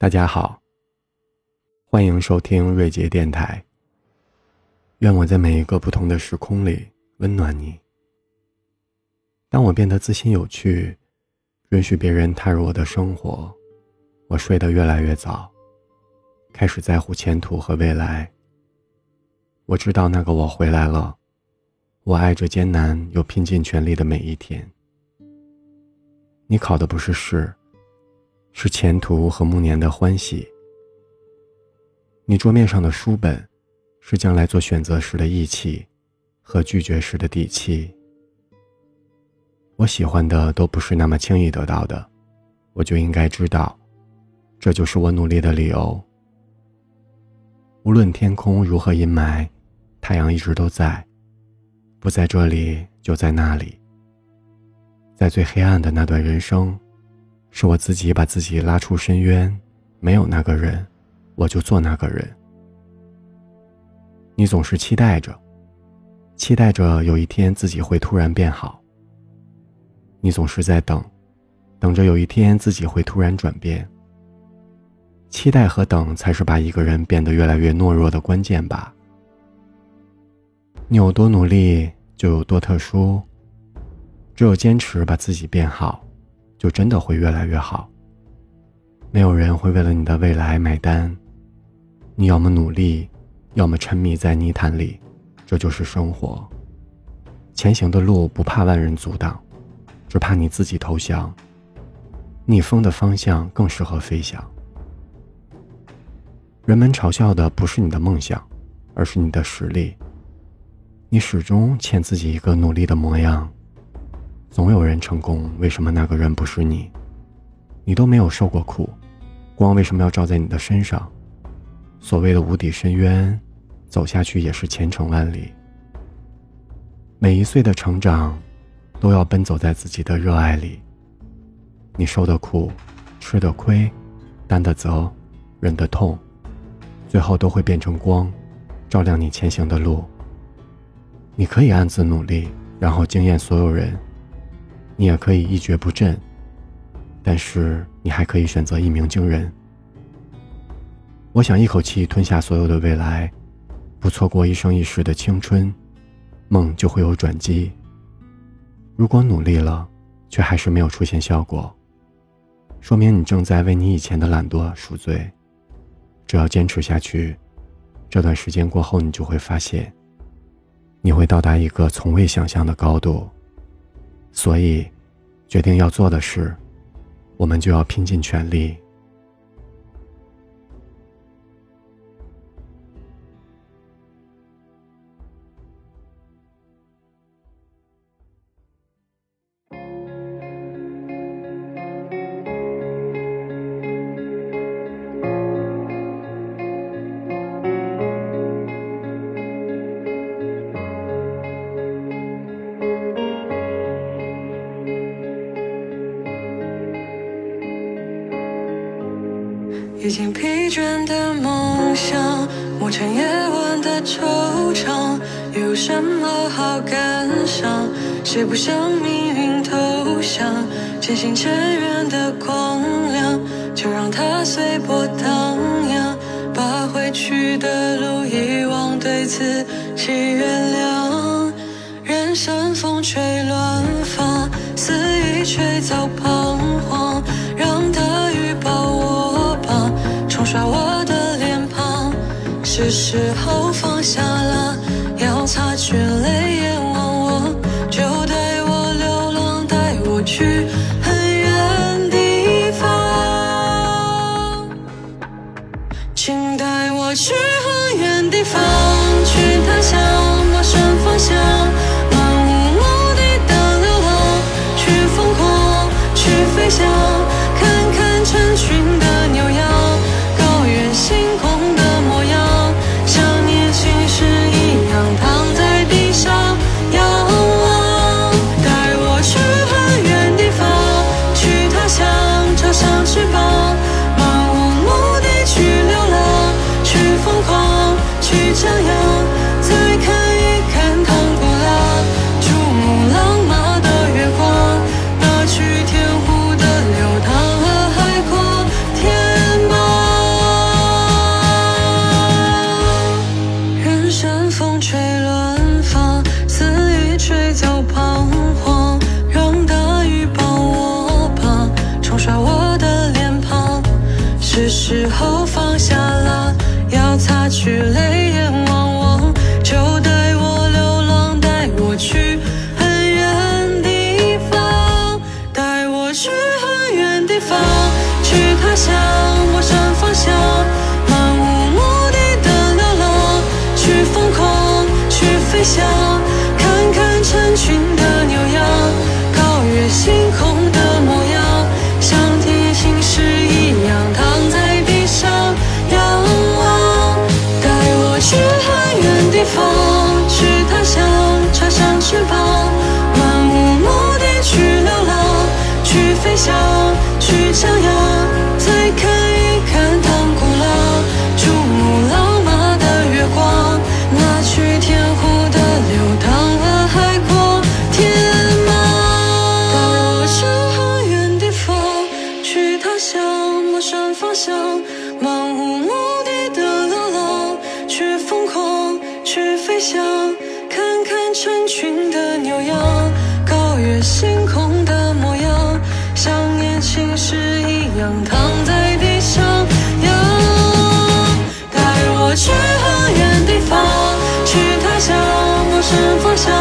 大家好，欢迎收听瑞杰电台。愿我在每一个不同的时空里温暖你。当我变得自信有趣，允许别人踏入我的生活，我睡得越来越早，开始在乎前途和未来。我知道那个我回来了，我爱着艰难又拼尽全力的每一天。你考的不是试。是前途和暮年的欢喜。你桌面上的书本，是将来做选择时的义气，和拒绝时的底气。我喜欢的都不是那么轻易得到的，我就应该知道，这就是我努力的理由。无论天空如何阴霾，太阳一直都在，不在这里就在那里，在最黑暗的那段人生。是我自己把自己拉出深渊，没有那个人，我就做那个人。你总是期待着，期待着有一天自己会突然变好。你总是在等，等着有一天自己会突然转变。期待和等才是把一个人变得越来越懦弱的关键吧。你有多努力，就有多特殊。只有坚持把自己变好。就真的会越来越好。没有人会为了你的未来买单，你要么努力，要么沉迷在泥潭里，这就是生活。前行的路不怕万人阻挡，只怕你自己投降。逆风的方向更适合飞翔。人们嘲笑的不是你的梦想，而是你的实力。你始终欠自己一个努力的模样。总有人成功，为什么那个人不是你？你都没有受过苦，光为什么要照在你的身上？所谓的无底深渊，走下去也是前程万里。每一岁的成长，都要奔走在自己的热爱里。你受的苦，吃的亏，担的责，忍的痛，最后都会变成光，照亮你前行的路。你可以暗自努力，然后惊艳所有人。你也可以一蹶不振，但是你还可以选择一鸣惊人。我想一口气吞下所有的未来，不错过一生一世的青春，梦就会有转机。如果努力了，却还是没有出现效果，说明你正在为你以前的懒惰赎罪。只要坚持下去，这段时间过后，你就会发现，你会到达一个从未想象的高度。所以，决定要做的事，我们就要拼尽全力。已经疲倦的梦想，磨成夜晚的惆怅，有什么好感伤？谁不向命运投降？渐行渐远的光亮，就让它随波荡漾，把回去的路遗忘，对自己原谅。任山风吹乱发，肆意吹走是时候放下了，去张扬再看一看唐古拉珠穆朗玛的月光那曲天湖的流淌和海阔天茫。任山风吹乱发肆意吹走彷徨让大雨抱我吧冲刷我的脸庞是时候放下啦要擦去泪眼汪汪，就带我流浪，带我去很远地方，带我去很远地方，去他乡。方向，漫无目的的流浪，去疯狂，去飞翔，看看成群的牛羊，高越星空的模样，像年轻时一样躺在地上仰，带我去很远地方，去他乡陌生方向。